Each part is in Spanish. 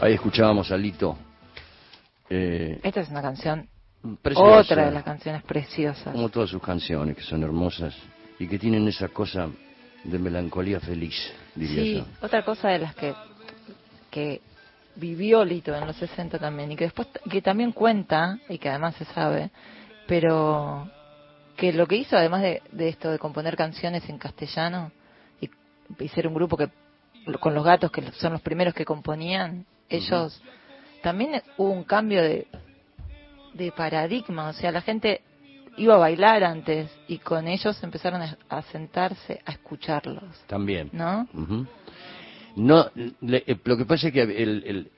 Ahí escuchábamos a Lito. Eh, Esta es una canción, preciosa, otra de las canciones preciosas. Como todas sus canciones, que son hermosas y que tienen esa cosa de melancolía feliz, diría Sí, yo. otra cosa de las que, que vivió Lito en los 60 también y que después que también cuenta y que además se sabe, pero que lo que hizo además de, de esto de componer canciones en castellano y, y ser un grupo que con los gatos que son los primeros que componían, ellos también hubo un cambio de de paradigma, o sea, la gente iba a bailar antes y con ellos empezaron a, sentarse a escucharlos, También. ¿no? Le- eh, lo que pasa es que el, el-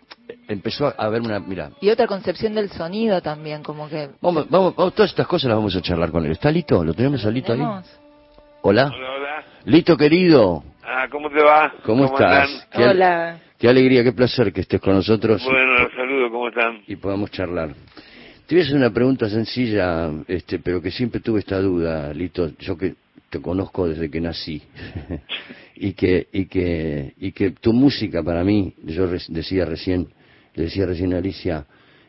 empezó a haber una, mira, Y otra concepción del sonido también, como que... vamos, vamos, vamos, todas estas cosas las vamos a charlar con él. ¿Está Lito? ¿Lo tenemos a Lito ahí? Hola. Hola, hola. Lito querido, Ah, ¿cómo te va? ¿cómo, estás? Qué, al- Hola. Qué alegría, qué placer que estés con nosotros Bueno, los saludo, ¿cómo están? y podamos charlar. Te voy a hacer una pregunta sencilla, este, pero que siempre tuve esta duda, Lito, yo que te conozco desde que nací y que y que y que tu música para mí, yo re- decía recién, le decía recién a Alicia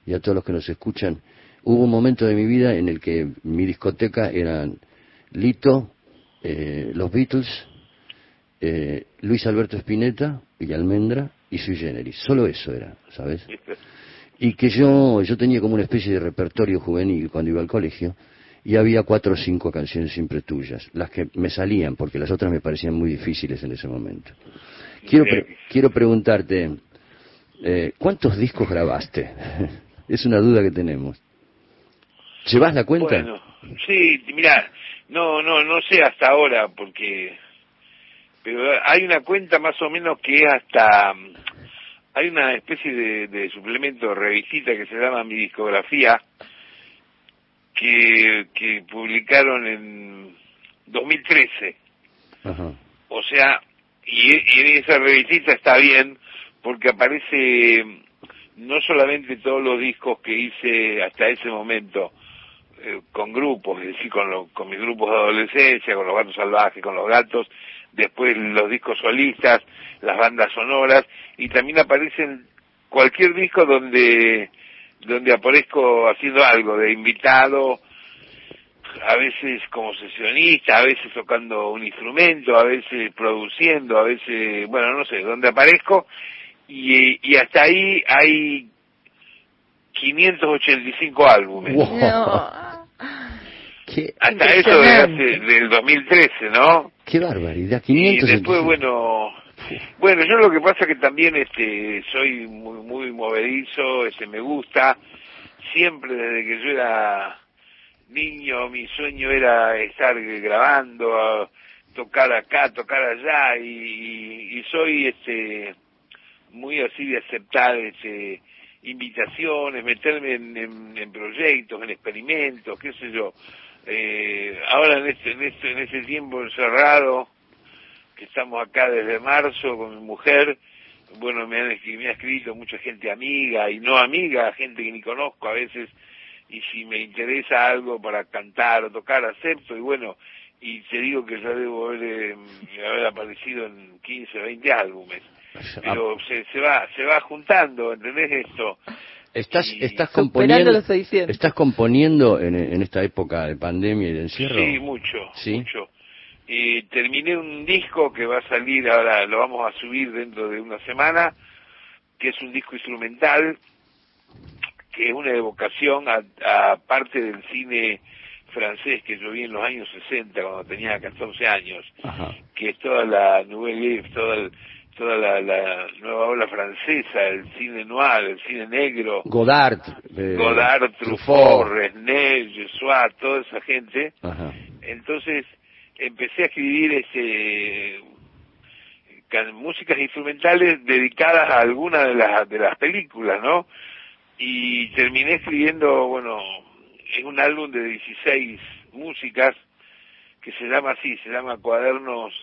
y a todos los que nos escuchan, hubo un momento de mi vida en el que mi discoteca eran Lito, eh, los Beatles, eh, Luis Alberto Spinetta y Almendra y Sui Generis, solo eso era, ¿sabes? y que yo, yo tenía como una especie de repertorio juvenil cuando iba al colegio y había cuatro o cinco canciones siempre tuyas, las que me salían porque las otras me parecían muy difíciles en ese momento. Quiero, pre- quiero preguntarte, eh, ¿cuántos discos grabaste? es una duda que tenemos. ¿Llevas la cuenta? Bueno, sí, mira, no, no, no sé hasta ahora porque, pero hay una cuenta más o menos que es hasta, hay una especie de, de suplemento, revistita que se llama Mi Discografía, que, que publicaron en 2013. Ajá. O sea, y, y en esa revistita está bien porque aparece no solamente todos los discos que hice hasta ese momento eh, con grupos, es decir, con, lo- con mis grupos de adolescencia, con los gatos salvajes, con los gatos, después los discos solistas, las bandas sonoras, y también aparecen cualquier disco donde donde aparezco haciendo algo de invitado, a veces como sesionista, a veces tocando un instrumento, a veces produciendo, a veces, bueno, no sé, donde aparezco, y, y hasta ahí hay 585 álbumes. Wow. No. ¿Qué, Hasta eso de hace, del 2013, ¿no? Qué barbaridad, Y 500 después, bueno, bueno, yo lo que pasa que también este soy muy muy movedizo, este me gusta. Siempre desde que yo era niño, mi sueño era estar grabando, tocar acá, tocar allá y, y- y soy este muy así de aceptar este invitaciones, meterme en, en- en proyectos, en experimentos, qué sé yo. Eh, ahora en este, en este, en este tiempo encerrado, que estamos acá desde marzo con mi mujer, bueno, me, han, me ha escrito mucha gente amiga y no amiga, gente que ni conozco a veces, y si me interesa algo para cantar o tocar, acepto, y bueno, y te digo que ya debo haber, eh, haber aparecido en 15, 20 álbumes, pero se, se va se va juntando, ¿entendés esto? ¿Estás, estás componiendo, los 600. estás componiendo en, en esta época de pandemia y de encierro? Sí, mucho, ¿Sí? mucho. Y terminé un disco que va a salir ahora, lo vamos a subir dentro de una semana, que es un disco instrumental, que es una evocación a, a parte del cine francés que yo vi en los años 60, cuando tenía 14 años, Ajá. que es toda la Nouvelle el- toda la, la nueva ola francesa, el cine noir, el cine negro, Godard. eh, Godard, Truffaut, Resnais, Jesuat, toda esa gente, Ajá. entonces empecé a escribir este can- músicas instrumentales dedicadas a alguna de las de las películas, ¿no? Y terminé escribiendo, bueno, es un álbum de 16 músicas que se llama así, se llama Cuadernos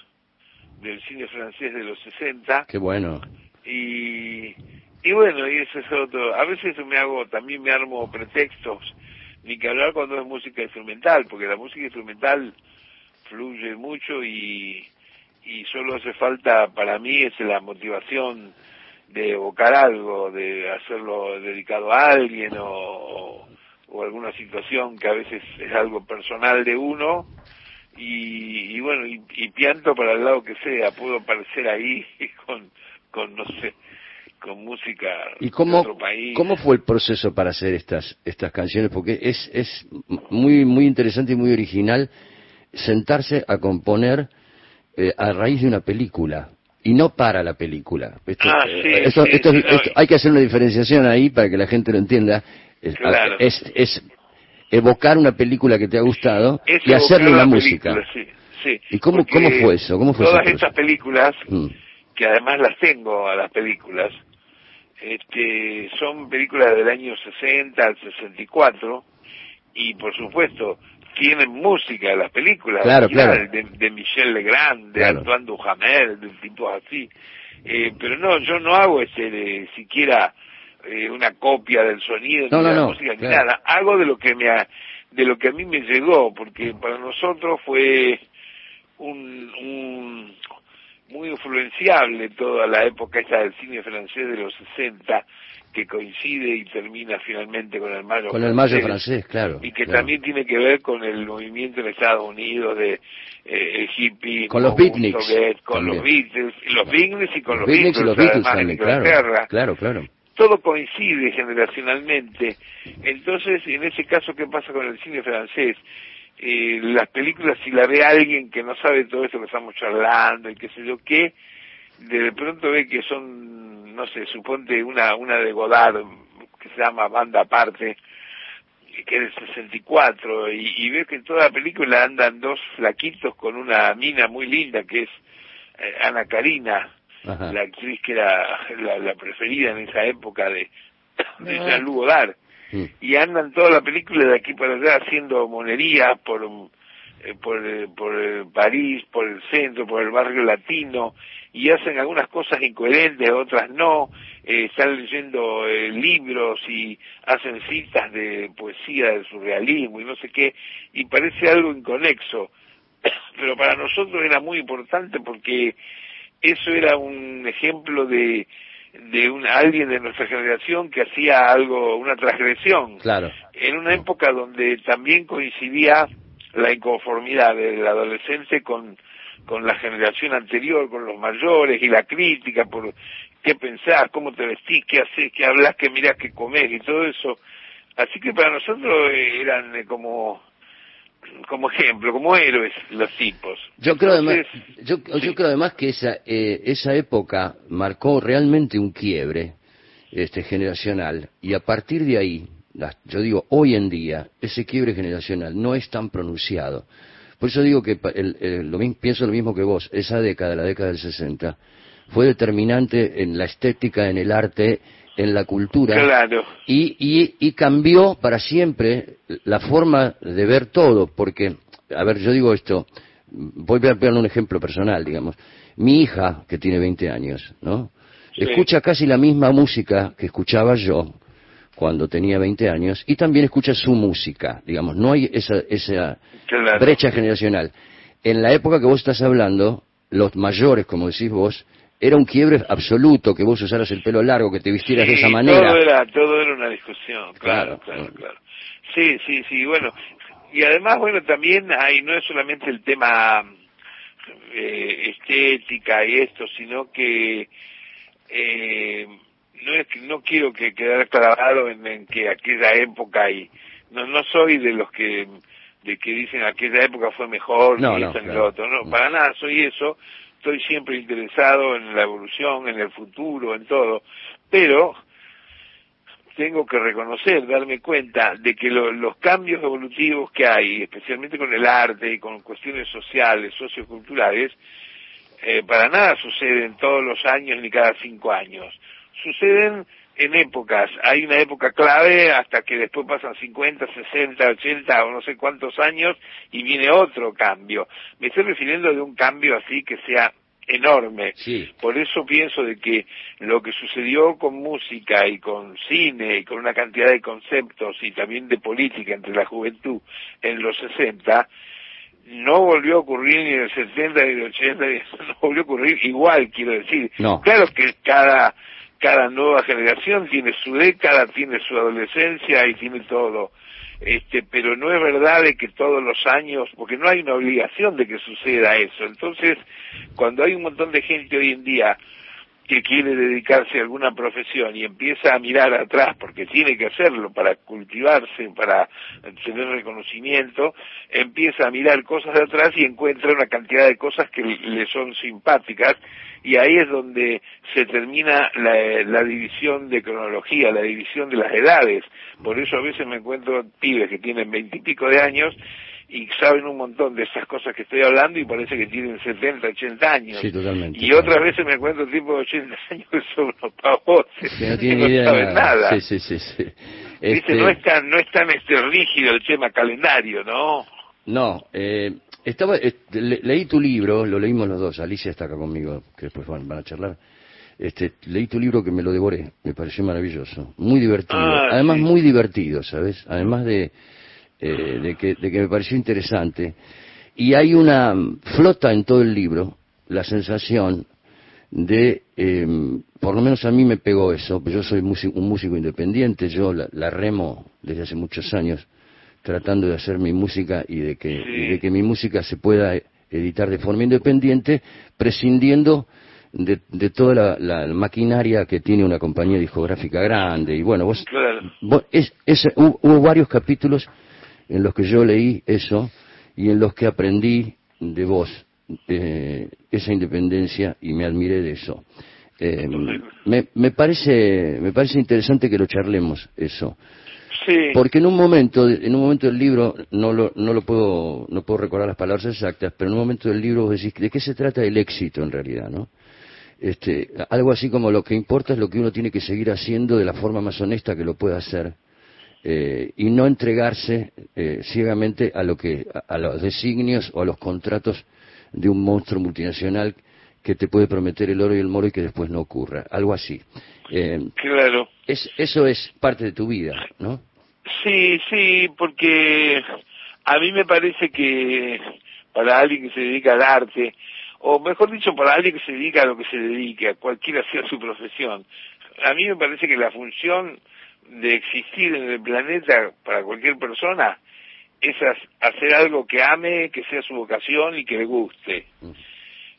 del cine francés de los 60 Qué bueno. y y bueno y eso es otro. A veces me hago también me armo pretextos ni que hablar cuando es música instrumental porque la música instrumental fluye mucho y y solo hace falta para mí es la motivación de evocar algo, de hacerlo dedicado a alguien o, o alguna situación que a veces es algo personal de uno y, y bueno, y, y, pianto para el lado que sea, puedo aparecer ahí con, con no sé, con música ¿Y cómo, de otro país. cómo fue el proceso para hacer estas, estas canciones? Porque es, es muy, muy interesante y muy original sentarse a componer eh, a raíz de una película y no para la película. Esto, Ah, eh, sí, esto- sí, esto- sí, no, hay que hacer una diferenciación ahí para que la gente lo entienda. Claro. es, es evocar una película que te ha gustado Es y hacerle una la música. película, Sí, sí. ¿Y cómo- Porque cómo fue eso? ¿Cómo fue ese Todas estas películas, Mm. que además las tengo a las películas, este, son películas del año 60 al 64 y por supuesto tienen música las películas Claro, claro. De, de Michel Legrand, de Claro. Antoine Duhamel, de tipos así. Eh, pero no, yo no hago este de, siquiera eh, una copia del sonido No, ni no, de la no, música ni claro. nada. Hago de lo que me ha- de lo que a mí me llegó, porque para nosotros fue un, un muy influenciable toda la época esa del cine francés de los 60 que coincide y termina finalmente con el mayo Con el mayo francés, claro. y que claro. también tiene que ver con el movimiento en Estados Unidos de eh, el hippie Con los beatniks con los también. Beatles y los Beatles y con los, Beatniks y los Beatles además, en también, claro. Inglaterra Claro, claro. Todo coincide generacionalmente. Entonces, en ese caso, ¿qué pasa con el cine francés? Eh, las películas, si la ve alguien que no sabe todo esto que estamos charlando y qué sé yo qué, de pronto ve que son, no sé, suponte una, una de Godard, que se llama Banda Aparte, que es del 64, y, y ve que en toda la película andan dos flaquitos con una mina muy linda, que es eh, Ana Karina, Ajá. la actriz que era la, la preferida en esa época de, de. Jean-Luc Godard. Mm. Y andan toda la película de aquí para allá haciendo monerías por, eh, por, eh, por eh, París, por el centro, por el barrio latino, y hacen algunas cosas incoherentes, otras no, eh, están leyendo eh, libros y hacen citas de poesía del surrealismo y no sé qué, y parece algo inconexo. Pero para nosotros era muy importante porque eso era un ejemplo de de un alguien de nuestra generación que hacía algo una transgresión Claro. en una época donde también coincidía la inconformidad del adolescente con con la generación anterior, con los mayores y la crítica por qué pensás, cómo te vestís, qué haces, qué hablas, qué mirás, qué comés y todo eso. Así que para nosotros eran eh, como como ejemplo, como héroes los tipos. Yo creo además, yo, yo creo además que esa eh, esa época marcó realmente un quiebre este generacional y a partir de ahí, la- yo digo hoy en día ese quiebre generacional no es tan pronunciado. Por eso digo que el- el- lo pienso lo mismo que vos. Esa década, la década del 60, fue determinante en la estética, en el arte, en la cultura Claro. y, y, y cambió para siempre la forma de ver todo, porque, a ver, yo digo esto, voy a ver un ejemplo personal, digamos. Mi hija, que tiene 20 años, ¿no? Sí. Escucha casi la misma música que escuchaba yo cuando tenía 20 años y también escucha su música, digamos, no hay esa, esa Claro. brecha generacional. En la época que vos estás hablando, los mayores, como decís vos, era un quiebre absoluto que vos usaras el pelo largo, que te vistieras de esa manera. Todo era, todo era una discusión, claro, Claro, claro. Sí, sí, sí, bueno. Y además, bueno, también hay, no es solamente el tema eh, estética y esto, sino que eh, no es que no quiero que quedar clavado en, en que aquella época y no no soy de los que de que dicen aquella época fue mejor No, no, esto ni claro. lo otro no para nada soy eso estoy siempre interesado en la evolución en el futuro en todo pero tengo que reconocer, darme cuenta de que lo- los cambios evolutivos que hay, especialmente con el arte y con cuestiones sociales, socioculturales, eh, para nada suceden todos los años ni cada cinco años. Suceden en épocas. Hay una época clave hasta que después pasan 50, 60, 80 o no sé cuántos años y viene otro cambio. Me estoy refiriendo de un cambio así que sea enorme. Sí. Por eso pienso de que lo que sucedió con música y con cine y con una cantidad de conceptos y también de política entre la juventud en los 60 no volvió a ocurrir ni en el 70 ni en el 80, ni- no volvió a ocurrir igual, quiero decir. No. Claro que cada cada nueva generación tiene su década, tiene su adolescencia y tiene todo. Este, pero no es verdad de que todos los años, porque no hay una obligación de que suceda eso. Entonces, cuando hay un montón de gente hoy en día que quiere dedicarse a alguna profesión y empieza a mirar atrás, porque tiene que hacerlo para cultivarse, para tener reconocimiento, empieza a mirar cosas de atrás y encuentra una cantidad de cosas que le son simpáticas y ahí es donde se termina la, división de cronología, la división de las edades. Por eso a veces me encuentro pibes que tienen veintipico de años y saben un montón de esas cosas que estoy hablando y parece que tienen 70, 80 años. Sí, totalmente. Y otras veces me encuentro tipos de 80 años que son unos pavotes, que no, tienen idea saben nada. Sí, sí, sí. Este... No es tan, no es tan este rígido el tema calendario, ¿no? No, eh, estaba, leí tu libro, lo leímos los dos, Alicia está acá conmigo, que después van, a charlar. Este, leí tu libro que me lo devoré, me pareció maravilloso, muy divertido, ah, además muy divertido, ¿sabes? Además de eh, de, que, de que me pareció interesante. Y hay una flota en todo el libro, la sensación de, em, por lo menos a mí me pegó eso, pues yo soy un músico independiente, yo la, remo desde hace muchos años, tratando de hacer mi música y de que, de que mi música se pueda editar de forma independiente, prescindiendo de, de toda la, maquinaria que tiene una compañía discográfica grande. Y bueno, vos, es, hubo varios capítulos en los que yo leí eso y en los que aprendí de vos eh, esa independencia y me admiré de eso. Eh, me, me, parece me parece interesante que lo charlemos eso. Porque en un momento en un momento del libro no lo, no lo puedo no puedo recordar las palabras exactas, pero en un momento del libro vos decís de qué se trata el éxito en realidad, ¿no? Este, algo así como lo que importa es lo que uno tiene que seguir haciendo de la forma más honesta que lo pueda hacer eh, y no entregarse eh, ciegamente a lo que a, los designios o a los contratos de un monstruo multinacional que te puede prometer el oro y el moro y que después no ocurra, algo así. Eh, claro. Es, eso es parte de tu vida, ¿no? Sí, sí, porque a mí me parece que para alguien que se dedica al arte, o mejor dicho, para alguien que se dedica a lo que se dedica, cualquiera sea su profesión, a mí me parece que la función de existir en el planeta para cualquier persona es hacer algo que ame, que sea su vocación y que le guste. Mm.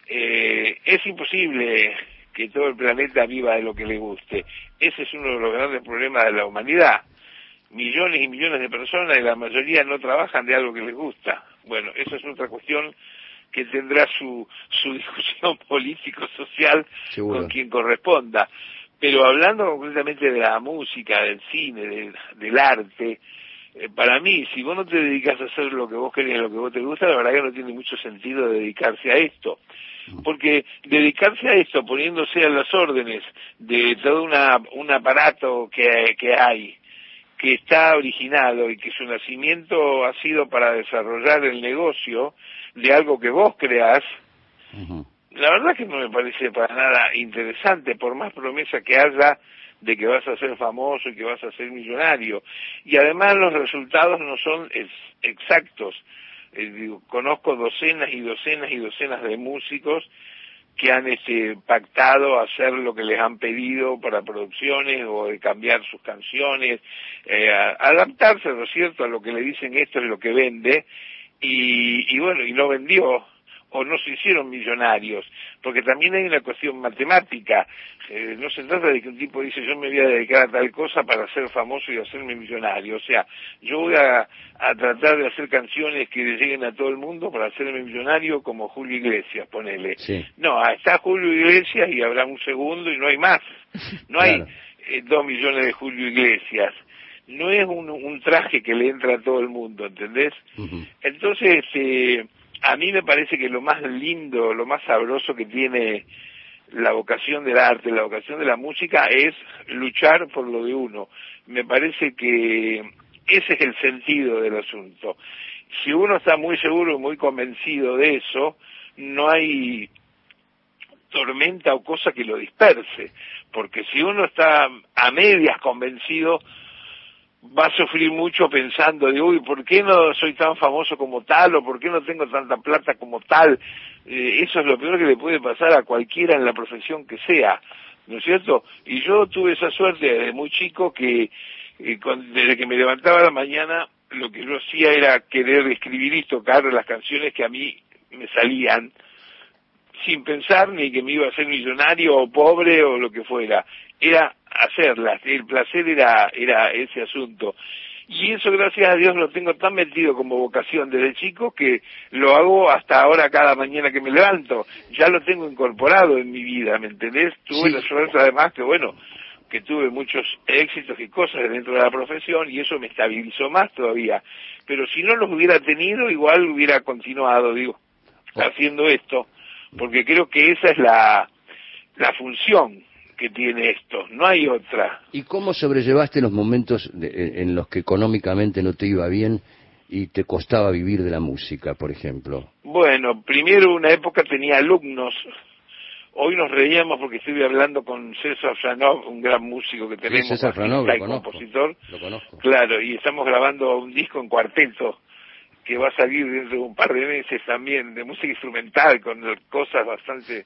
Eh, es imposible que todo el planeta viva de lo que le guste. Ese es uno de los grandes problemas de la humanidad. Millones y millones de personas y la mayoría no trabajan de algo que les gusta. Bueno, esa es otra cuestión que tendrá su, su discusión político-social con quien corresponda. Pero hablando concretamente de la música, del cine, del, arte, eh, para mí, si vos no te dedicas a hacer lo que vos querés, lo que vos te gusta, la verdad que no tiene mucho sentido dedicarse a esto. Porque dedicarse a esto, poniéndose a las órdenes de todo una, un aparato que, que hay, que está originado y que su nacimiento ha sido para desarrollar el negocio de algo que vos creás, la verdad que no me parece para nada interesante, por más promesa que haya de que vas a ser famoso y que vas a ser millonario. Y además los resultados no son exactos. Eh, conozco docenas y docenas y docenas de músicos que han este, pactado hacer lo que les han pedido para producciones o de cambiar sus canciones, eh, adaptarse, ¿no es cierto?, a lo que le dicen esto es lo que vende, y, y bueno, y no vendió, o no se hicieron millonarios, porque también hay una cuestión matemática. Eh, no se trata de que un tipo dice yo me voy a dedicar a tal cosa para ser famoso y hacerme millonario. O sea, yo voy a, tratar de hacer canciones que lleguen a todo el mundo para hacerme millonario como Julio Iglesias, ponele. No, está Julio Iglesias y habrá un segundo y no hay más. No hay eh, dos millones de Julio Iglesias no es un, un, traje que le entra a todo el mundo, ¿entendés? Entonces, eh, a mí me parece que lo más lindo, lo más sabroso que tiene la vocación del arte, la vocación de la música es luchar por lo de uno. Me parece que ese es el sentido del asunto. Si uno está muy seguro y muy convencido de eso, no hay tormenta o cosa que lo disperse, porque si uno está a medias convencido, va a sufrir mucho pensando de, uy, ¿por qué no soy tan famoso como tal? ¿O por qué no tengo tanta plata como tal? Eh, eso es lo peor que le puede pasar a cualquiera en la profesión que sea. ¿no es cierto? Y yo tuve esa suerte desde muy chico que eh, desde que me levantaba la mañana lo que yo hacía era querer escribir y tocar las canciones que a mí me salían sin pensar ni que me iba a ser millonario o pobre o lo que fuera. Era hacerlas, el placer era, era ese asunto. Y eso, gracias a Dios, lo tengo tan metido como vocación desde chico que lo hago hasta ahora cada mañana que me levanto. Ya lo tengo incorporado en mi vida, ¿me entendés? Tuve la suerte además que, bueno, que tuve muchos éxitos y cosas dentro de la profesión y eso me estabilizó más todavía. Pero si no los hubiera tenido, igual hubiera continuado, digo, oh. haciendo esto, porque creo que esa es la, la función que tiene esto, no hay otra. ¿Y cómo sobrellevaste los momentos en los que económicamente no te iba bien y te costaba vivir de la música, por ejemplo? Bueno, primero una época tenía alumnos. Hoy nos reíamos porque estuve hablando con César Franov, un gran músico que tenemos, sí, César Franov, lo compositor. Lo conozco. Claro, y estamos grabando un disco en cuarteto que va a salir dentro de un par de meses también de música instrumental con cosas bastante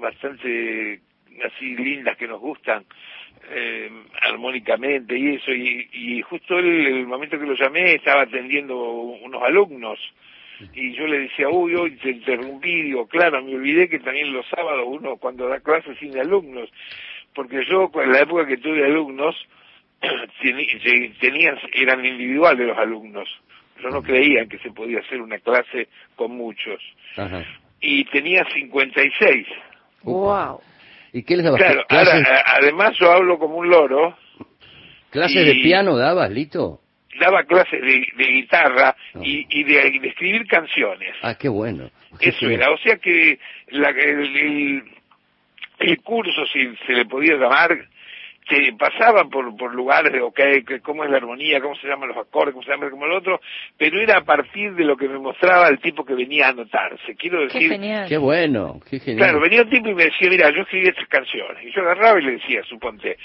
bastante así lindas que nos gustan eh, armónicamente y eso y, y justo el, el momento que lo llamé estaba atendiendo unos alumnos y yo le decía, uy, hoy te interrumpí, digo, claro, me olvidé que también los sábados uno cuando da clases sin alumnos, porque yo en la época que tuve alumnos, tenían, eran individuales los alumnos, yo no creía que se podía hacer una clase con muchos. Y tenía 56. ¡Wow! ¿Y qué les dabas? Claro, además yo hablo como un loro. ¿Clases de piano dabas, Lito? Daba clases de, guitarra y, de, escribir canciones. Ah, qué bueno. Eso era, o sea que la, el, el, curso, si se le podía llamar, que pasaban por, por lugares de, ok, cómo es la armonía, cómo se llaman los acordes, cómo se llama como el otro, pero era a partir de lo que me mostraba el tipo que venía a anotarse. Quiero decir... Qué, genial. qué bueno, qué genial. Claro, venía un tipo y me decía, mira, yo escribí estas canciones. Y yo agarraba y le decía, suponte,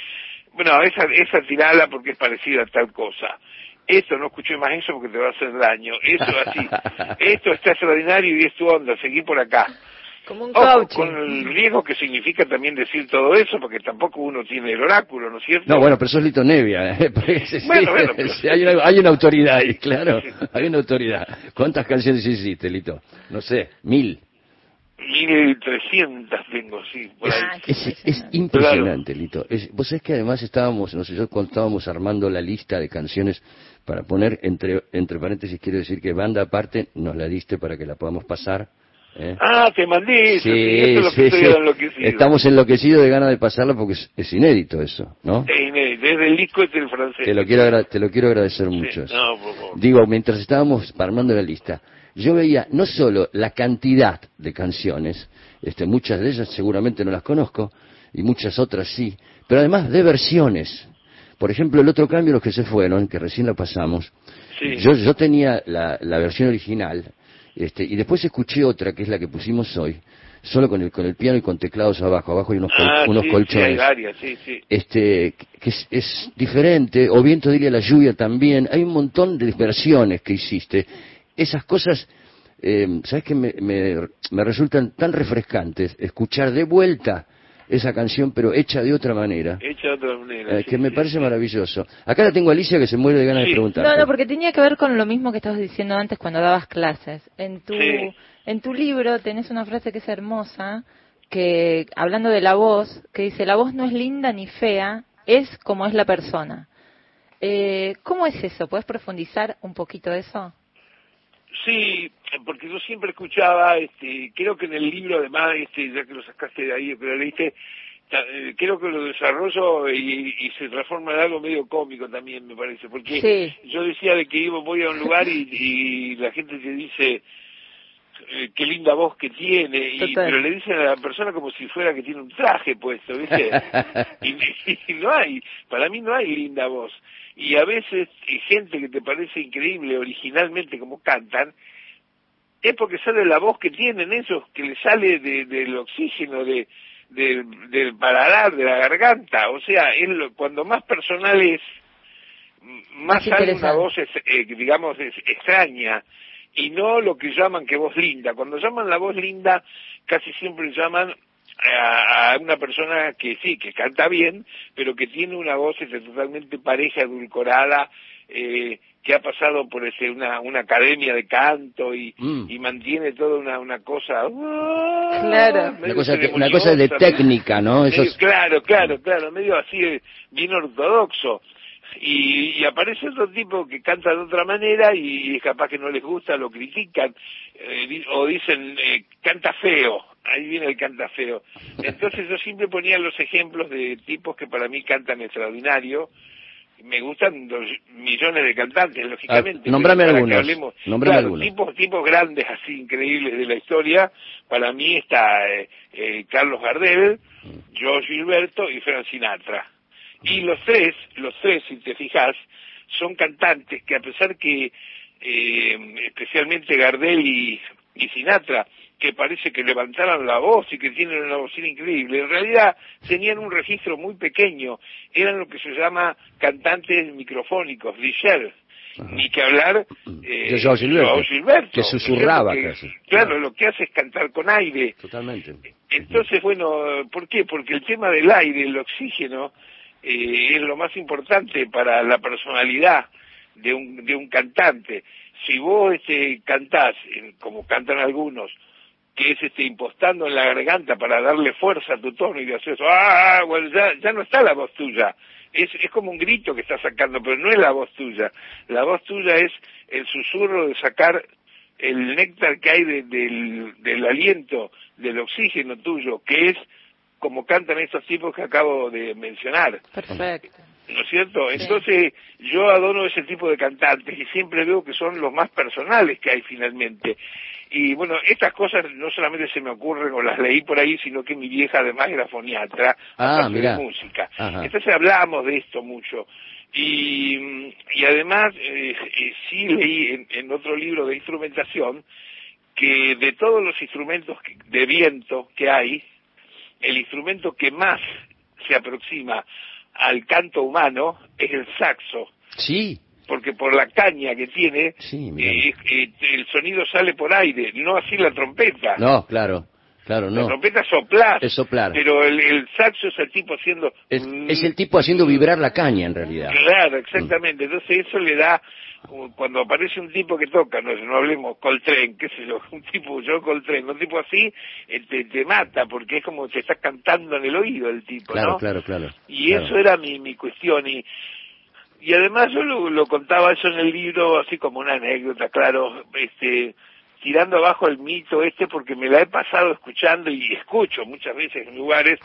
bueno, esa, esa tirala porque es parecida a tal cosa. Esto, no escuché más eso porque te va a hacer daño. Eso así. Esto está extraordinario y es tu onda, seguí por acá. Como un con el riesgo que significa también decir todo eso, porque tampoco uno tiene el oráculo, ¿no es cierto? No, bueno, pero eso es Lito Nevia. ¿eh? bueno, bueno, hay, una, hay, una, autoridad ahí, claro. Hay una autoridad. ¿Cuántas canciones hiciste, Lito? No sé, mil. Mil trescientas tengo, sí. Por ahí. Ah, es, impresionante, Lito. vos sabés que además estábamos, no sé, yo cuando estábamos armando la lista de canciones para poner entre, entre paréntesis, quiero decir que banda aparte nos la diste para que la podamos pasar ¿Eh? Ah, te mandé eso, sí, enloquecido. Estamos enloquecidos de ganas de pasarla porque es, inédito eso, ¿no? Es inédito, es del disco este del francés. Te lo quiero, te lo quiero agradecer mucho. No, por favor. Digo, mientras estábamos armando la lista, yo veía no solo la cantidad de canciones, este, muchas de ellas seguramente no las conozco, y muchas otras sí, pero además de versiones. Por ejemplo, el otro cambio, los que se fueron, que recién la pasamos, yo, yo tenía la, la versión original, este, y después escuché otra, que es la que pusimos hoy, solo con el, con el piano y con teclados abajo. Abajo hay unos, ah, unos colchones. Sí, este, que es, es, diferente, o Viento diría la lluvia también. Hay un montón de versiones que hiciste. Esas cosas, eh, ¿sabes que me, me, me resultan tan refrescantes? Escuchar de vuelta esa canción, pero hecha de otra manera. Hecha de otra manera. Eh, que me parece maravilloso. Acá la tengo Alicia que se muere de ganas de preguntar. No, no, porque tenía que ver con lo mismo que estabas diciendo antes cuando dabas clases. En tu, en tu libro tenés una frase que es hermosa, que hablando de la voz, que dice, la voz no es linda ni fea, es como es la persona. Eh, ¿Cómo es eso? ¿Puedes profundizar un poquito eso? Sí, porque yo siempre escuchaba, este, creo que en el libro además, este, ya que lo sacaste de ahí, lo leíste, eh, creo que lo desarrollo y, se transforma en algo medio cómico también, me parece, porque yo decía de que iba, voy a un lugar y, la gente te dice, eh, qué linda voz que tiene, y, pero le dicen a la persona como si fuera que tiene un traje puesto, ¿viste? y, no hay, para mí no hay linda voz y a veces hay gente que te parece increíble originalmente como cantan, es porque sale la voz que tienen esos, que le sale del oxígeno, de, del paladar, de la garganta, o sea, es cuando más personal es, más sale una voz, eh, digamos, extraña, y no lo que llaman que voz linda. Cuando llaman la voz linda, casi siempre llaman a, una persona que sí, que canta bien, pero que tiene una voz este, totalmente pareja, edulcorada, eh, que ha pasado por ese, una, una academia de canto y, mm. y mantiene toda una, una cosa... claro. Una cosa, una cosa de técnica, ¿no? Claro, claro, claro, medio así, bien ortodoxo. Y, y, aparece otro tipo que canta de otra manera y, es capaz que no les gusta, lo critican eh, o dicen eh, canta feo, ahí viene el canta feo. Entonces yo siempre ponía los ejemplos de tipos que para mí cantan extraordinario me gustan dos millones de cantantes, lógicamente. Ah, nombrame algunos. algunos. Tipos, tipos grandes, así increíbles de la historia. Para mí está eh, eh, Carlos Gardel, George Gilberto y Frank Sinatra. Y los tres, los tres, si te fijas, son cantantes que a pesar que, eh, especialmente Gardel y, y Sinatra, que parece que levantaran la voz y que tienen una voz increíble. En realidad tenían un registro muy pequeño, eran lo que se llama cantantes microfónicos, Richel. Ni que hablar eh, de Gilberto, que susurraba Claro, lo que hace es cantar con aire. Totalmente. Entonces, bueno, ¿por qué? Porque el tema del aire, el oxígeno, eh, es lo más importante para la personalidad de un, de un cantante. Si vos este, cantás, como cantan algunos, que es este impostando en la garganta para darle fuerza a tu tono y hacer eso, ah, bueno, ya, ya no está la voz tuya, es, es como un grito que está sacando, pero no es la voz tuya, la voz tuya es el susurro de sacar el néctar que hay del, del aliento, del oxígeno tuyo, que es como cantan estos tipos que acabo de mencionar. Perfecto. ¿No es cierto? Entonces, yo adoro ese tipo de cantantes y siempre veo que son los más personales que hay finalmente. Y bueno, estas cosas no solamente se me ocurren o las leí por ahí, sino que mi vieja además era foniatra, ah, de música. Entonces hablamos de esto mucho. Y, y además, eh, eh, sí leí en, otro libro de instrumentación que de todos los instrumentos de viento que hay, el instrumento que más se aproxima al canto humano es el saxo. Sí porque por la caña que tiene, eh, eh, el sonido sale por aire, no así la trompeta. No, claro. Claro, no. La trompeta soplar. Es soplar. Pero el, saxo es el tipo haciendo... Es, el tipo haciendo vibrar la caña, en realidad. Claro, exactamente. Entonces eso le da... Cuando aparece un tipo que toca, no, no hablemos Coltrane, qué sé yo, un tipo, yo Coltrane, un tipo así, eh, te, te mata, porque es como te está cantando en el oído el tipo, claro, Claro, claro, Y eso era mi, mi cuestión. Y y además yo lo, contaba eso en el libro así como una anécdota, claro, este tirando abajo el mito este porque me la he pasado escuchando y escucho muchas veces en lugares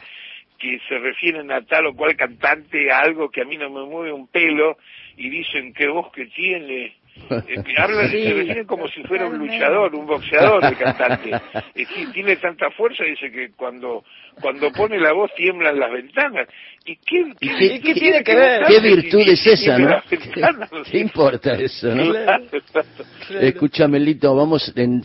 que se refieren a tal o cual cantante a algo que a mí no me mueve un pelo y dicen qué voz que tiene eh, se refieren como si fuera un luchador, un boxeador el cantante. Eh, tiene tanta fuerza, dice que cuando cuando pone la voz tiemblan las ventanas. ¿Y qué, qué, tiene que ver? ¿Qué virtud es esa, no? ¿Qué, importa eso, no? Escúchame, Lito, vamos en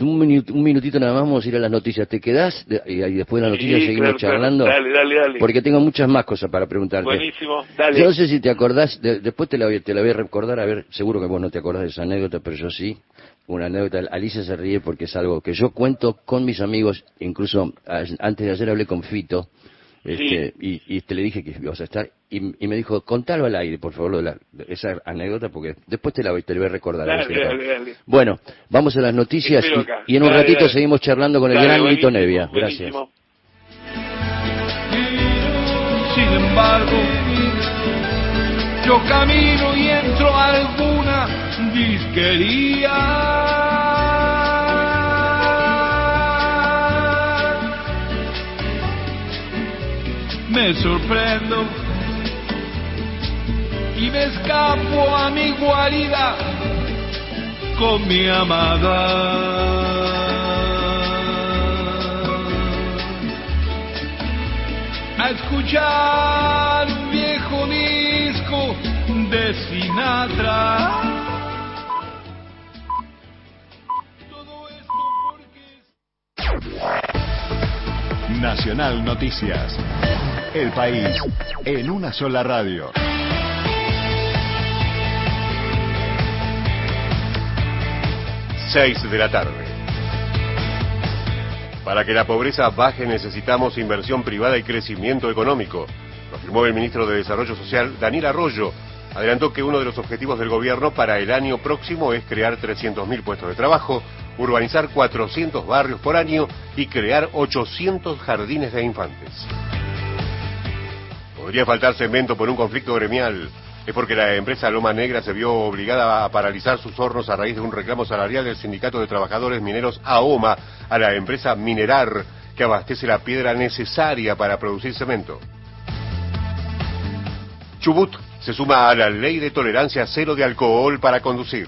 un, minutito nada más, vamos a ir a las noticias. ¿Te quedás? Y, después de las noticias seguimos charlando. Dale, dale, dale. Porque tengo muchas más cosas para preguntarte. Buenísimo, dale. Yo no sé si te acordás, después te la, voy, te la voy a recordar, a ver, seguro que vos no te acordás de esa anécdota, pero yo sí una anécdota. Alicia se ríe porque es algo que yo cuento con mis amigos, incluso antes de ayer hablé con Fito, este, y, y te le dije que ibas a estar, y, me dijo, contalo al aire, por favor, la, esa anécdota, porque después te la, voy, te voy a recordar. Bueno, vamos a las noticias y, en un ratito seguimos charlando con el gran Lito Nevia. Gracias. Sin embargo, yo camino y entro a alguna disquería. Me sorprendo y me escapo a mi guarida con mi amada. A Nacional Noticias. El país en una sola radio. Seis de la tarde. Para que la pobreza baje necesitamos inversión privada y crecimiento económico. Lo afirmó el ministro de Desarrollo Social, Daniel Arroyo. Adelantó que uno de los objetivos del gobierno para el año próximo es crear 300.000 puestos de trabajo, urbanizar 400 barrios por año y crear 800 jardines de infantes. Podría faltar cemento por un conflicto gremial. Es porque la empresa Loma Negra se vio obligada a paralizar sus hornos a raíz de un reclamo salarial del Sindicato de Trabajadores Mineros AOMA a la empresa Minerar, que abastece la piedra necesaria para producir cemento. Chubut se suma a la ley de tolerancia cero de alcohol para conducir.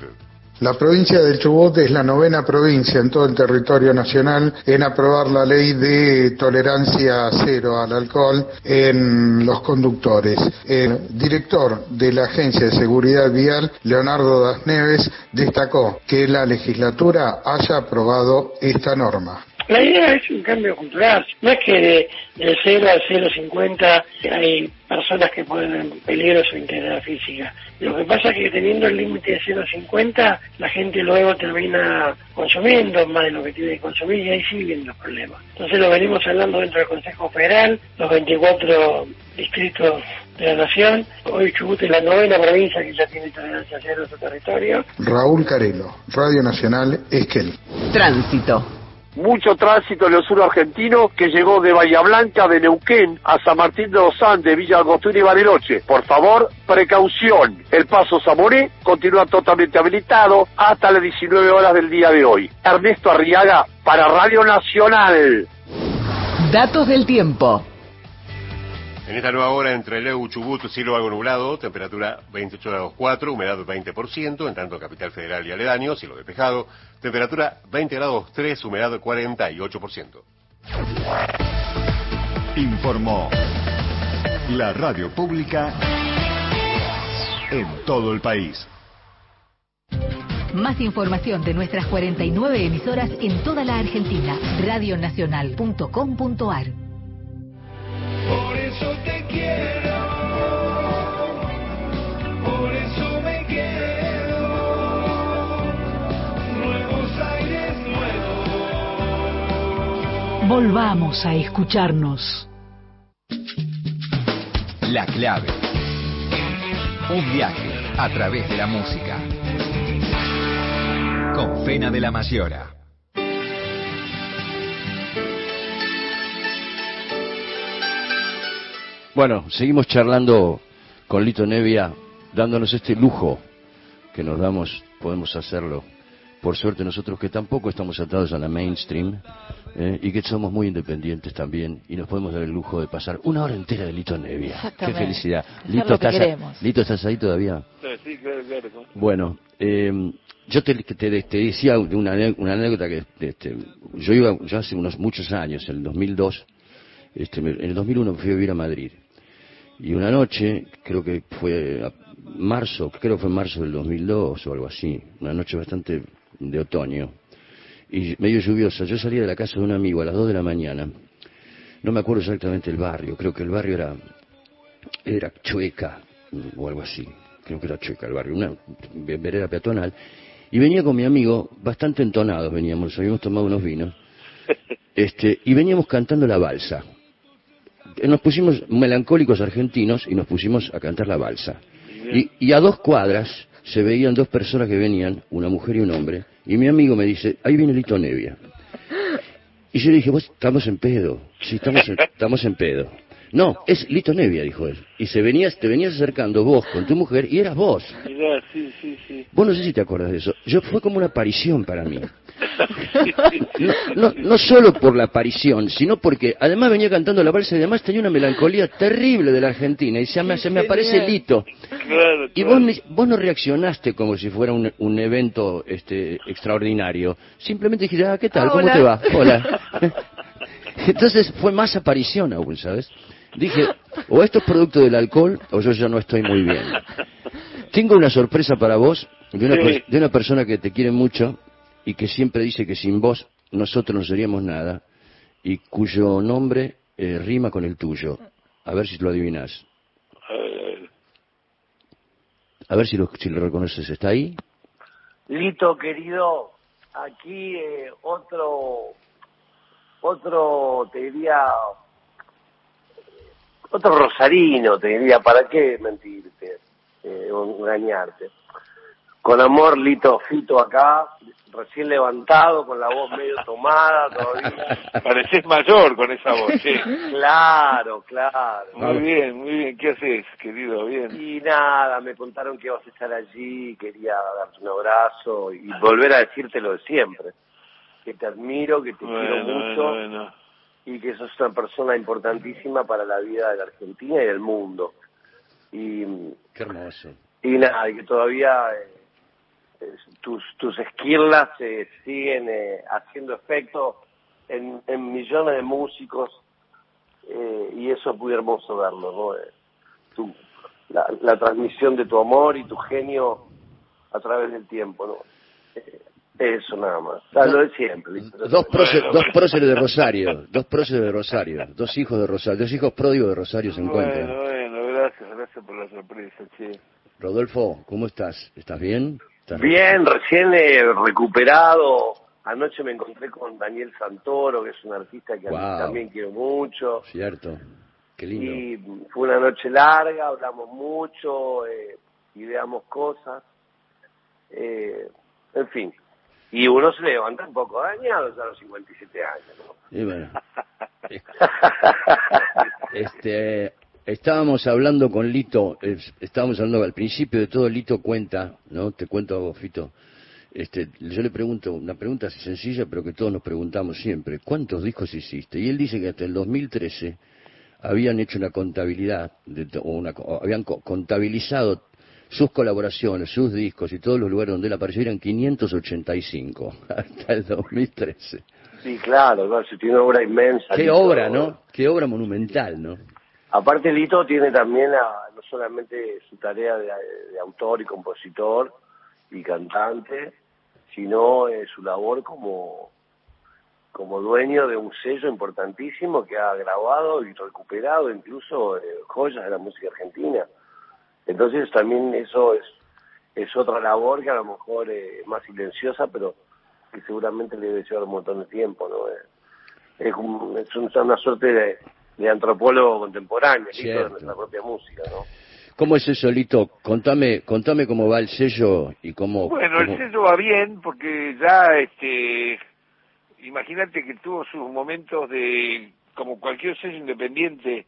La provincia del Chubut es la novena provincia en todo el territorio nacional en aprobar la ley de tolerancia cero al alcohol en los conductores. El director de la Agencia de Seguridad Vial, Leonardo Das Neves, destacó que la legislatura haya aprobado esta norma. La idea es un cambio cultural, no es que de, de 0 a 0,50 hay personas que ponen en peligro su integridad física. Lo que pasa es que teniendo el límite de 0,50, la gente luego termina consumiendo más de lo que tiene que consumir y ahí siguen los problemas. Entonces lo venimos hablando dentro del Consejo Federal, los 24 distritos de la nación. Hoy Chubut es la novena provincia que ya tiene tolerancia cero en su territorio. Raúl Carelo, Radio Nacional, Esquel. Tránsito mucho tránsito en el sur argentino que llegó de Bahía Blanca, de Neuquén, a San Martín de los Andes, Villa Agostín y Bariloche. Por favor, precaución. El paso Zamoré continúa totalmente habilitado hasta las 19 horas del día de hoy. Ernesto Arriaga para Radio Nacional. Datos del tiempo. En esta nueva hora entre Leu, Chubut, cielo algo nublado, temperatura 28 grados 4, humedad 20%, en tanto Capital Federal y aledaño, cielo despejado, temperatura 20 grados 3, humedad 48%. Informó la radio pública en todo el país. Más información de nuestras 49 emisoras en toda la Argentina. Radionacional.com.ar eso te quiero, por eso me quedo. Nuevos aires nuevos. Volvamos a escucharnos. La clave. Un viaje a través de la música. Con Fena de la Mayora. Bueno, seguimos charlando con Lito Nevia, dándonos este lujo que nos damos, podemos hacerlo. Por suerte nosotros que tampoco estamos atados a la mainstream eh, y que somos muy independientes también y nos podemos dar el lujo de pasar una hora entera de Lito Nevia. Qué felicidad. Lito, ¿estás, Lito, ¿estás ahí todavía? Sí, claro, claro. Bueno, eh, yo te, te, te, decía una, una anécdota que este, yo iba, yo hace unos muchos años, en el 2002, este, en el 2001 fui a vivir a Madrid y una noche, creo que fue marzo, creo que fue marzo del 2002 o algo así, una noche bastante de otoño, y medio lluviosa, yo salía de la casa de un amigo a las 2 de la mañana, no me acuerdo exactamente el barrio, creo que el barrio era, era Chueca o algo así, creo que era Chueca el barrio, una vereda peatonal, y venía con mi amigo, bastante entonados veníamos, habíamos tomado unos vinos, este, y veníamos cantando la balsa nos pusimos melancólicos argentinos y nos pusimos a cantar la balsa. Y, a dos cuadras se veían dos personas que venían, una mujer y un hombre, y mi amigo me dice, ahí viene Lito Nevia. Y yo le dije, vos estamos en pedo, sí, estamos en, estamos en pedo. No, es Lito Nevia, dijo él. Y se venías, te venías acercando vos con tu mujer y eras vos. Sí, sí, sí. Vos no sé si te acuerdas de eso. Yo fue como una aparición para mí. No, no, solo por la aparición, sino porque además venía cantando la balsa y además tenía una melancolía terrible de la Argentina y se me, se me aparece Lito. Y vos, vos no reaccionaste como si fuera un, un evento este, extraordinario. Simplemente dijiste, ah, ¿qué tal? ¿Cómo te va? Hola. Entonces fue más aparición aún, ¿sabes? Dije, o esto es producto del alcohol o yo ya no estoy muy bien. Tengo una sorpresa para vos de una, de una persona que te quiere mucho y que siempre dice que sin vos nosotros no seríamos nada y cuyo nombre eh, rima con el tuyo. A ver si lo adivinas. A ver si lo, si lo reconoces. ¿Está ahí? Lito, querido, aquí eh, otro otro, te diría, otro rosarino, te diría, ¿para qué mentirte, eh, o engañarte? Con amor, Lito Fito acá, recién levantado, con la voz medio tomada todavía. Pareces mayor con esa voz, sí. Claro, claro. Muy bien, muy bien. ¿Qué haces, querido? Bien. Y nada, me contaron que ibas a estar allí, quería darte un abrazo y volver a decirte lo de siempre. Que te admiro, que te quiero mucho bueno, bueno. y que sos una persona importantísima para la vida de la Argentina y del mundo. Y, Qué hermoso. y nada, y que todavía eh, tus, tus esquirlas eh, siguen eh, haciendo efecto en, en millones de músicos eh, y eso es muy hermoso verlo, ¿no? Eh, tu- la, la transmisión de tu amor y tu genio a través del tiempo, ¿no? Eh, eso nada más. O sea, lo de siempre. Dos, próceres, dos próceres de Rosario, dos próceres de Rosario, dos hijos de Rosario, dos hijos pródigos de Rosario se encuentran. Bueno, bueno, gracias, gracias por la sorpresa. Rodolfo, ¿cómo estás? ¿Estás bien? ¿Estás- Bien, recién eh, recuperado. Anoche me encontré con Daniel Santoro, que es un artista que a mí Wow. también quiero mucho. Cierto. Qué lindo. Y fue una noche larga, hablamos mucho, eh, ideamos cosas. Eh, en fin. Y uno se levanta un poco dañado ya a los 57 años, ¿no? Y bueno, este, estábamos hablando con Lito, eh, estábamos hablando al principio de todo, Lito cuenta, ¿no? Te cuento a vos, Fito. Este, yo le pregunto, una pregunta así sencilla, pero que todos nos preguntamos siempre, ¿cuántos discos hiciste? Y él dice que hasta el 2013 habían hecho una contabilidad, de o una, o habían co- contabilizado sus colaboraciones, sus discos y todos los lugares donde él apareció, eran 585, hasta el 2013. Sí, claro, claro, se tiene una obra inmensa. Qué obra, ¿no? Qué obra monumental, ¿no? Aparte, Lito tiene también la- no solamente su tarea de, autor y compositor y cantante, sino eh, su labor como, como dueño de un sello importantísimo que ha grabado y recuperado incluso eh, joyas de la música argentina. Entonces también eso es, es otra labor que a lo mejor eh, es más silenciosa, pero que seguramente le debe llevar un montón de tiempo, ¿no? Eh, es, un- es un- una suerte de, de antropólogo contemporáneo, Lito, de Cierto. nuestra propia música, ¿no? ¿Cómo es eso, Lito? Contame, contame cómo va el sello y cómo... Bueno, el sello va bien porque ya, este, imagínate que tuvo sus momentos de, como cualquier sello independiente,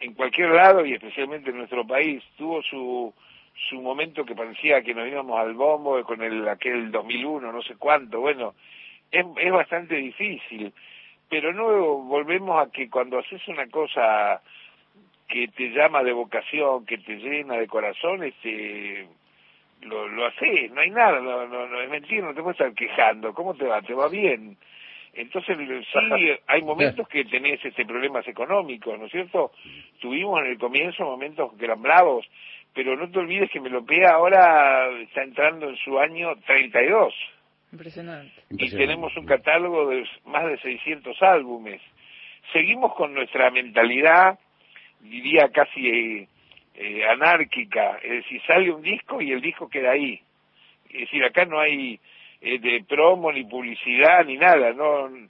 en cualquier lado y especialmente en nuestro país, tuvo su su momento que parecía que nos íbamos al bombo con el aquel 2001, no sé cuánto, bueno, es, es bastante difícil, pero no volvemos a que cuando haces una cosa que te llama de vocación, que te llena de corazón, este, lo, lo haces, no hay nada, no, no, no es mentira, no te puedes estar quejando, ¿cómo te va? ¿Te va bien? Entonces, sí, hay momentos que tenés este problemas económicos, ¿no es cierto? Tuvimos en el comienzo momentos que eran bravos, pero no te olvides que Melopea ahora está entrando en su año 32 Impresionante. y tenemos un catálogo de más de 600 álbumes. Seguimos con nuestra mentalidad, diría casi eh, eh, anárquica, es decir, sale un disco y el disco queda ahí. Es decir, acá no hay eh, de promo ni publicidad ni nada, no el,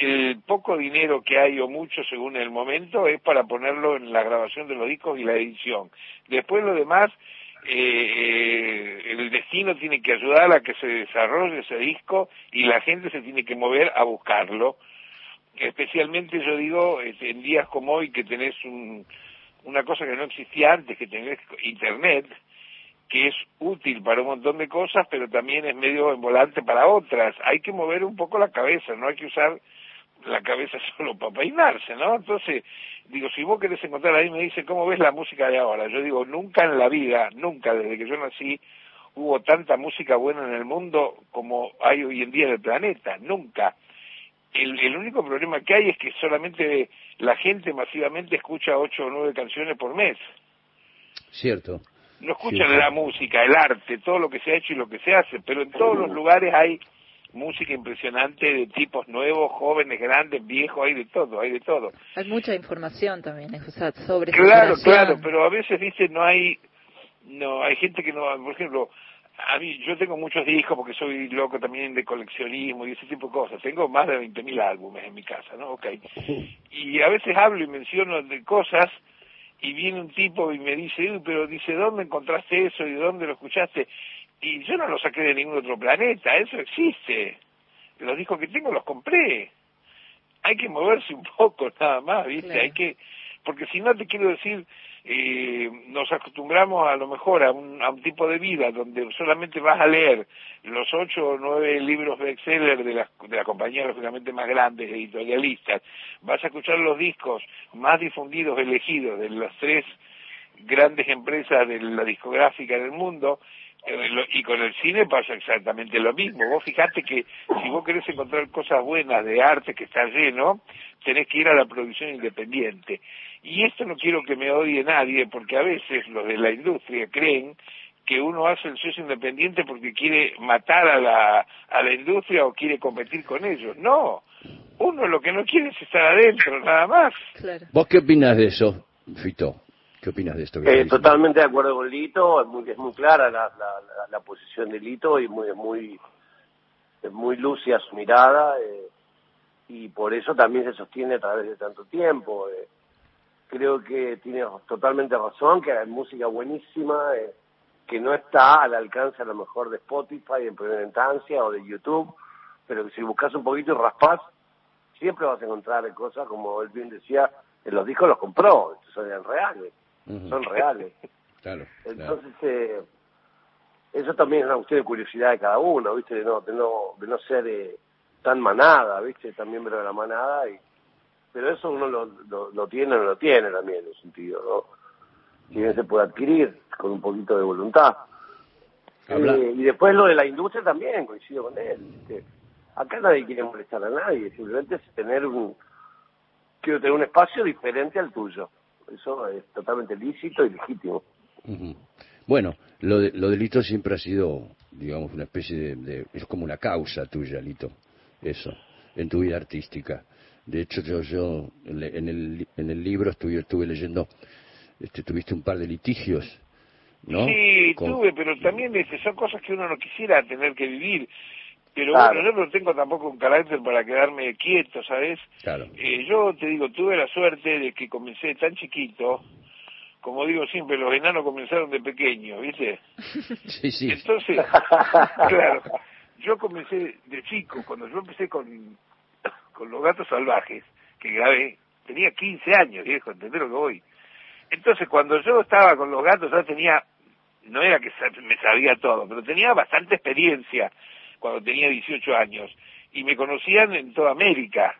el poco dinero que hay o mucho según el momento es para ponerlo en la grabación de los discos y la edición. Después lo demás eh, el destino tiene que ayudar a que se desarrolle ese disco y la gente se tiene que mover a buscarlo. Especialmente yo digo este, en días como hoy que tenés un, una cosa que no existía antes, que tenés internet, que es útil para un montón de cosas, pero también es medio envolante para otras. Hay que mover un poco la cabeza, no hay que usar la cabeza solo para peinarse, ¿no? Entonces, digo, si vos querés encontrar ahí, me dice, ¿cómo ves la música de ahora? Yo digo, nunca en la vida, nunca desde que yo nací, hubo tanta música buena en el mundo como hay hoy en día en el planeta, nunca. El, el único problema que hay es que solamente la gente masivamente escucha ocho o nueve canciones por mes. Cierto. No escuchan la música, el arte, todo lo que se ha hecho y lo que se hace, pero en todos los lugares hay música impresionante de tipos nuevos, jóvenes, grandes, viejos, hay de todo, hay de todo. Hay mucha información también, eh, José, sobre Claro, claro, pero a veces, viste, no hay, no, hay gente que no, por ejemplo, a mí, yo tengo muchos discos porque soy loco también de coleccionismo y ese tipo de cosas. Tengo más de 20.000 álbumes en mi casa, ¿no? Ok. Y a veces hablo y menciono de cosas y viene un tipo y me dice, "Uy, pero dice, ¿dónde encontraste eso y de dónde lo escuchaste? Y yo no lo saqué de ningún otro planeta, eso existe. Los discos que tengo los compré. Hay que moverse un poco nada más, ¿viste? Claro. Hay que, porque si no te quiero decir, eh, nos acostumbramos a lo mejor a un, a un tipo de vida donde solamente vas a leer los ocho o nueve libros bestseller de las de las compañías lógicamente más grandes editorialistas, vas a escuchar los discos más difundidos elegidos de las tres grandes empresas de la discográfica del mundo y con el cine pasa exactamente lo mismo. Vos fijate que si vos querés encontrar cosas buenas de arte que está lleno, tenés que ir a la producción independiente. Y esto no quiero que me odie nadie, porque a veces los de la industria creen que uno hace el socio independiente porque quiere matar a la, a la industria o quiere competir con ellos. No, uno lo que no quiere es estar adentro, nada más. Claro. ¿Vos qué opinas de eso, Fito? ¿Qué opinas de esto? Eh, totalmente de acuerdo con Lito, es muy, es muy clara la, la, la, la posición de Lito y muy, es muy, es muy lúcida su mirada eh, y por eso también se sostiene a través de tanto tiempo. eh. Creo que tiene totalmente razón, que hay música buenísima que no está al alcance a lo mejor de Spotify en primera instancia o de YouTube, pero que si buscas un poquito y raspás, siempre vas a encontrar cosas como él bien decía, en los discos los compró, estos son reales Son reales. Claro, claro. Entonces, eh, eso también es una cuestión de curiosidad de cada uno, ¿viste? De no, de no, de no ser eh, tan manada, ¿viste? Tan miembro de la manada. y Pero eso uno lo, lo, lo tiene o no lo tiene también, en un sentido, ¿no? Si bien se puede adquirir con un poquito de voluntad. Eh, y después lo de la industria también, coincido con él. ¿viste? Acá nadie quiere molestar a nadie, simplemente es tener un... Quiero tener un espacio diferente al tuyo. Eso es totalmente lícito y legítimo. Bueno, lo de, lo de Lito siempre ha sido, digamos, una especie de, de- Es como una causa tuya, Lito, eso, en tu vida artística. De hecho, yo, yo en el- en el, en el libro estuve, estuve leyendo, este, tuviste un par de litigios, ¿no? Sí, Con- tuve, pero también este, son cosas que uno no quisiera tener que vivir. Pero Claro. bueno, yo no tengo tampoco un carácter para quedarme quieto, ¿sabes? Claro. Eh, yo te digo, tuve la suerte de que comencé tan chiquito, como digo siempre, los enanos comenzaron de pequeños, ¿viste? Sí, sí. Entonces, claro, yo comencé de chico, cuando yo empecé con, con los gatos salvajes, que grabé, tenía 15 años, viejo, ¿entendés lo que voy? Entonces, cuando yo estaba con los gatos, ya tenía, no era que me sabía todo, pero tenía bastante experiencia cuando tenía 18 años, y me conocían en toda América,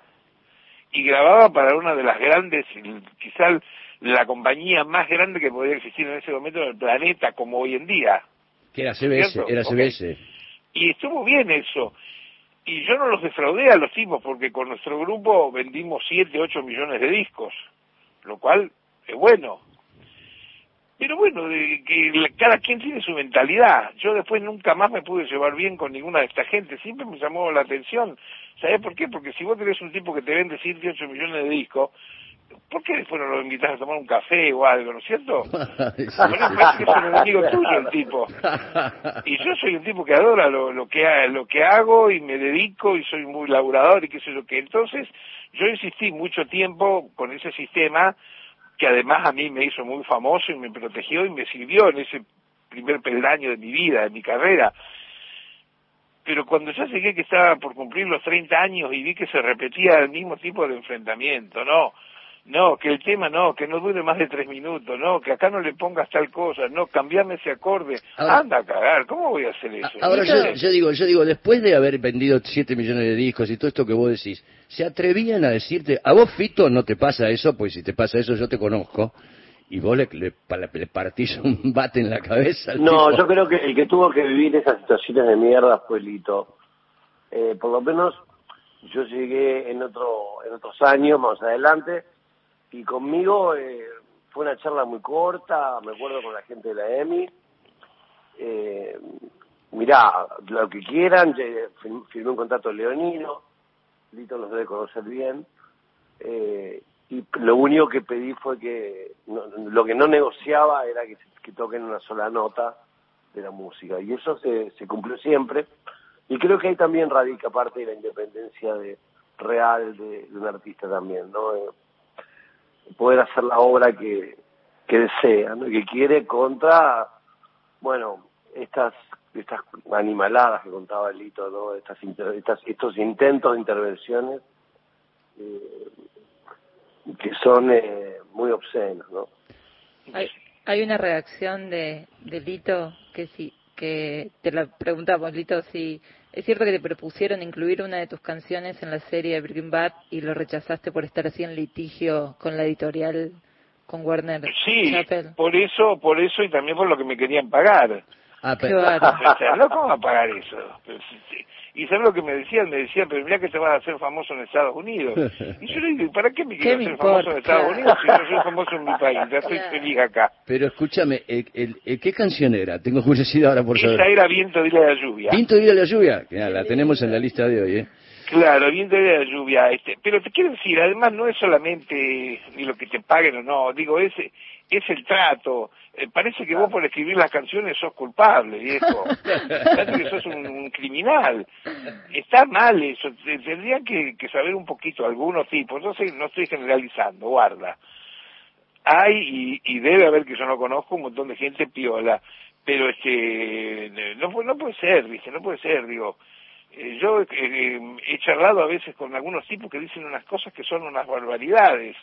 y grababa para una de las grandes, quizás la compañía más grande que podía existir en ese momento en el planeta, como hoy en día. Que era CBS, ¿Cierto? era. CBS. Y estuvo bien eso. Y yo no los defraudé a los tipos porque con nuestro grupo vendimos 7, 8 millones de discos, lo cual es bueno. Pero bueno, de que la- cada quien tiene su mentalidad. Yo después nunca más me pude llevar bien con ninguna de esta gente. Siempre me llamó la atención. ¿Sabes por qué? Porque si vos tenés un tipo que te vende 7, 8 millones de discos, ¿por qué después no lo invitas a tomar un café o algo, no es cierto? Sí, Bueno, parece que es un enemigo tuyo el tipo. Y yo soy un tipo que adora lo, lo que lo que hago y me dedico y soy muy laburador y qué sé yo qué. Entonces, yo insistí mucho tiempo con ese sistema que además a mí me hizo muy famoso y me protegió y me sirvió en ese primer peldaño de mi vida, de mi carrera. Pero cuando ya llegué que estaba por cumplir los 30 años y vi que se repetía el mismo tipo de enfrentamiento, no, no, que el tema no, que no dure más de tres minutos, no, que acá no le pongas tal cosa, no, cambiame ese acorde, Ahora- anda a cagar, ¿cómo voy a hacer eso? Ahora yo, yo digo, yo digo, después de haber vendido 7 millones de discos y todo esto que vos decís, ¿se atrevían a decirte, a vos Fito no te pasa eso, pues si te pasa eso yo te conozco, y vos le, le, le partís un bate en la cabeza al No, tipo? yo creo que el que tuvo que vivir esas situaciones de mierda fue Lito. Eh, por lo menos yo llegué en otro en otros años más adelante y conmigo eh, fue una charla muy corta, me acuerdo con la gente de la EMI. Eh, mirá, lo que quieran, firmé un contrato leonino, Lito los debe conocer bien. Eh, y lo único que pedí fue que no- lo que no negociaba era que, que toquen una sola nota de la música. Y eso se, se cumplió siempre. Y creo que ahí también radica parte de la independencia de, real de, de un artista también, ¿no? Eh, poder hacer la obra que, que desea, ¿no? Que quiere contra, bueno, estas estas animaladas que contaba Lito, ¿no? Estas, estas estos intentos de intervenciones eh, que son eh, muy obscenos, ¿no? Hay, hay una reacción de, de Lito que sí, que te la preguntamos, Lito, si es cierto que te propusieron incluir una de tus canciones en la serie de Breaking Bad y lo rechazaste por estar así en litigio con la editorial, con Warner Sí, Chappell. por eso, por eso y también por lo que me querían pagar. Ah, pero, bárbaro. O sea, no, ¿cómo va a pagar eso? Y sabes lo que me decían, me decían, pero mira que te vas a hacer famoso en Estados Unidos. Y yo le digo, ¿y para qué me ¿Qué quiero hacer famoso en? Estados Unidos si yo soy famoso en mi país? Ya estoy feliz acá. pero escúchame, el- el- el- ¿qué canción era? Tengo curiosidad ahora por Esa saber. era Viento de la lluvia. Pinto de la lluvia, que, la tenemos en la lista de hoy, ¿eh? Claro, Viento de la lluvia. Este, pero te quiero decir, además no es solamente ni lo que te paguen o no, digo, es, es el trato. Eh, parece que vos por escribir las canciones sos culpable, viejo. Parece que sos un, un criminal. Está mal eso. Te- Tendrían que, que saber un poquito algunos tipos. No sé, no estoy generalizando, guarda. Hay y, y debe haber que yo no conozco un montón de gente piola, pero este no, no puede ser, viste, no puede ser, digo. Eh, yo eh, he charlado a veces con algunos tipos que dicen unas cosas que son unas barbaridades.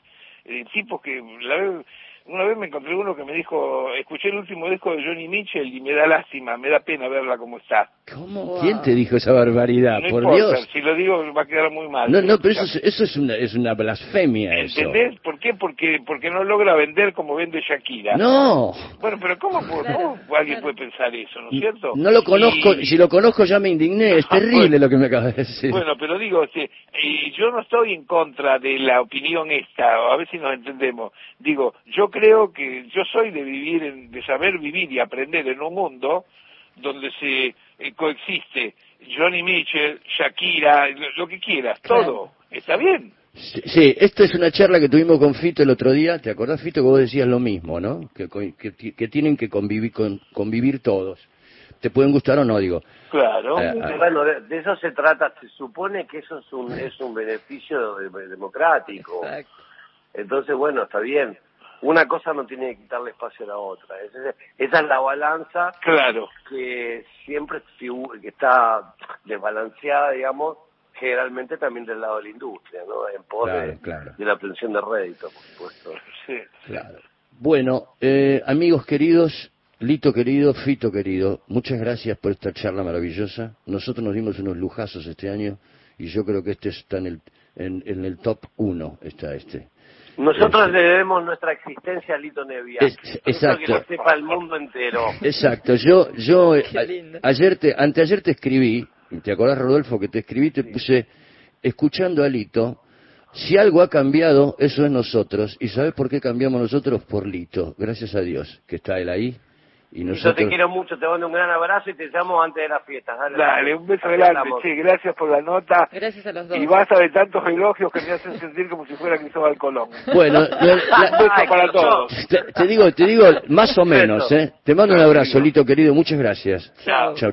Eh, tipos que la una vez me encontré uno que me dijo, escuché el último disco de Johnny Mitchell y me da lástima, me da pena verla como está. ¿Cómo? ¿Quién te dijo esa barbaridad? no Por importa, Dios. si lo digo va a quedar muy mal. No, no, pero eso es, eso es una, es una blasfemia, eso. ¿Entendés? ¿Por qué? Porque, porque no logra vender como vende Shakira. No, Bueno, pero ¿cómo, cómo alguien puede pensar eso, no es cierto? no lo conozco, Y- si lo conozco ya me indigné, es terrible lo que me acabas de decir. Bueno, pero digo, este, y yo no estoy en contra de la opinión esta, a ver si nos entendemos. Digo, yo creo que yo soy de vivir, en- de saber vivir y aprender en un mundo donde se eh, coexiste Johnny Mitchell, Shakira, lo, lo que quieras, todo. ¿Está bien? Sí, sí, esta es una charla que tuvimos con Fito el otro día. ¿Te acordás, Fito, que vos decías lo mismo, no? Que, que, que tienen que convivir, con, convivir todos. ¿Te pueden gustar o no? Digo. Claro. Eh, ah. Bueno, de, de eso se trata. Se supone que eso es un, es un beneficio de- democrático. Exacto. Entonces, bueno, está bien. Una cosa no tiene que quitarle espacio a la otra. Esa es, esa es la balanza Claro. que siempre que está desbalanceada, digamos, generalmente también del lado de la industria, ¿no? En pos Claro, de, claro. de la obtención de rédito, por supuesto. Sí. Claro. Bueno, eh, amigos queridos, Lito querido, Fito querido, muchas gracias por esta charla maravillosa. Nosotros nos dimos unos lujazos este año y yo creo que este está en el, en, en el top uno, está este. Nosotros le debemos nuestra existencia a Lito Nevia. Es- exacto. Que lo sepa el mundo entero. Exacto, yo, yo eh, a- ayer te, anteayer te escribí, ¿te acordás Rodolfo que te escribí? Te puse, escuchando a Lito, si algo ha cambiado, eso es nosotros. ¿Y sabes por qué cambiamos nosotros? Por Lito, gracias a Dios, que está él ahí. Y Lito, nosotros... te quiero mucho, te mando un gran abrazo y te llamo antes de las fiestas. Dale, Dale, un beso grande, che, gracias por la nota. Gracias a los dos. Y basta de tantos elogios que me hacen sentir como si fuera Cristóbal Colón. Bueno, la- Un la- beso para todos. te, te digo, te digo más o menos, ¿eh? Te mando un abrazo, Lito querido, muchas gracias. Chao. Chao.